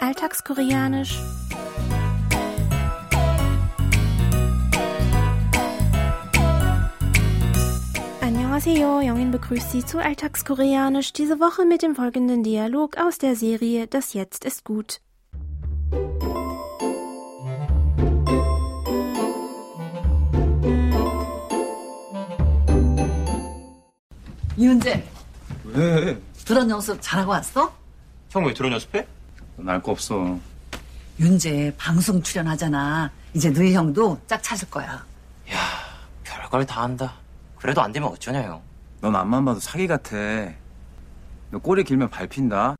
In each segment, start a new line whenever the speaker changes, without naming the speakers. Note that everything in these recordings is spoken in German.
Alltagskoreanisch. Annyeonghaseyo, Jongin begrüßt Sie zu Alltagskoreanisch, diese Woche mit dem folgenden Dialog aus der Serie Das Jetzt ist gut.
이은재,
왜?
드론 연습 잘하고 왔어?
형 왜 드론 연습해? 난알거 없어.
윤재 방송 출연하잖아. 이제 너희 형도 짝 찾을 거야.
야, 별걸 다 한다. 그래도 안 되면 어쩌냐, 형.
넌 앞만 봐도 사기 같아. 너 꼬리 길면 밟힌다.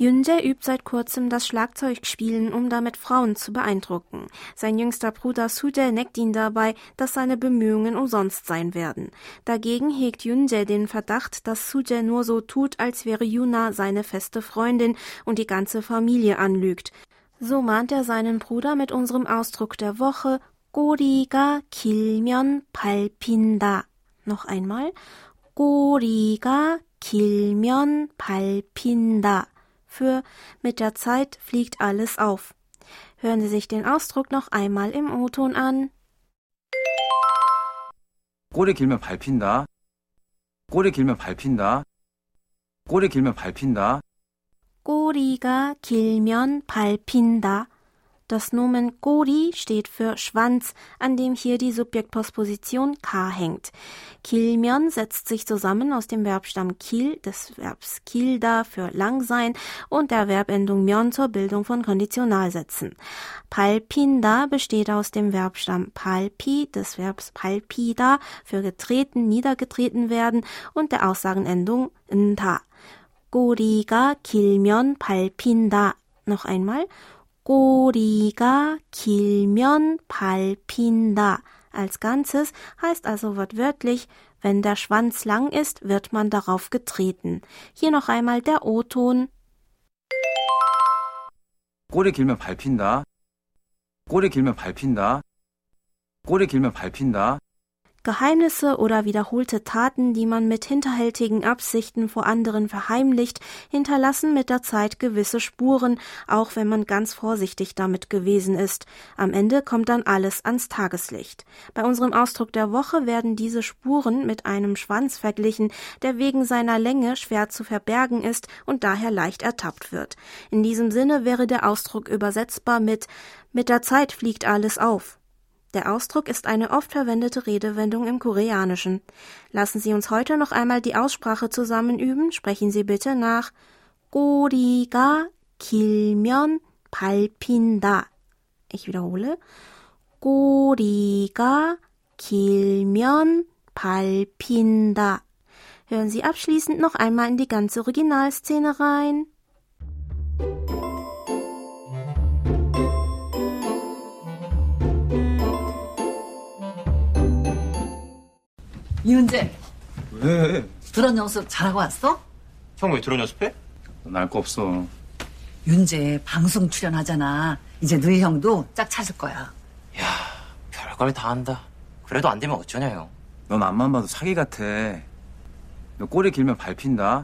Yunje übt seit kurzem das Schlagzeugspielen, um damit Frauen zu beeindrucken. Sein jüngster Bruder Suje neckt ihn dabei, dass seine Bemühungen umsonst sein werden. Dagegen hegt Yunje den Verdacht, dass Suje nur so tut, als wäre Yuna seine feste Freundin und die ganze Familie anlügt. So mahnt er seinen Bruder mit unserem Ausdruck der Woche 꼬리가 길면 밟힌다. Noch einmal. 꼬리가 길면 밟힌다 für mit der Zeit fliegt alles auf. Hören Sie sich den Ausdruck noch einmal im O-Ton an.
꼬리 길면 밟힌다. 꼬리 길면 밟힌다. 꼬리 길면 밟힌다.
꼬리가 길면 밟힌다. das Nomen Gori steht für Schwanz, an dem hier die Subjektpostposition K hängt. Kilmion setzt sich zusammen aus dem Verbstamm kil, des Verbs kilda für lang sein und der Verbendung Mion zur Bildung von Konditionalsätzen. Palpinda besteht aus dem Verbstamm palpi, des Verbs palpida für getreten, niedergetreten werden und der Aussagenendung nta. Goriga Kilmion palpinda. Noch einmal. 꼬리가 길면 밟힌다. Als Ganzes heißt also wortwörtlich, wenn der Schwanz lang ist, wird man darauf getreten. Hier noch einmal der O-Ton.
꼬리 길면 밟힌다. 꼬리 길면 밟힌다. 꼬리 길면 밟힌다.
Geheimnisse oder wiederholte Taten, die man mit hinterhältigen Absichten vor anderen verheimlicht, hinterlassen mit der Zeit gewisse Spuren, auch wenn man ganz vorsichtig damit gewesen ist. Am Ende kommt dann alles ans Tageslicht. Bei unserem Ausdruck der Woche werden diese Spuren mit einem Schwanz verglichen, der wegen seiner Länge schwer zu verbergen ist und daher leicht ertappt wird. In diesem Sinne wäre der Ausdruck übersetzbar mit mit der Zeit fliegt alles auf. Der Ausdruck ist eine oft verwendete Redewendung im Koreanischen. Lassen Sie uns heute noch einmal die Aussprache zusammen üben. Sprechen Sie bitte nach 꼬리가 길면 밟힌다. Ich wiederhole. 꼬리가 길면 밟힌다. Hören Sie abschließend noch einmal in die ganze Originalszene rein.
이은재,
왜?
드론 연습 잘하고 왔어?
형 왜 드론 연습해? 난알거 없어.
윤재 방송 출연하잖아. 이제 너희 형도 짝 찾을 거야.
야, 별걸 다 한다. 그래도 안 되면 어쩌냐, 형.
넌 앞만 봐도 사기 같아. 너 꼬리 길면 밟힌다.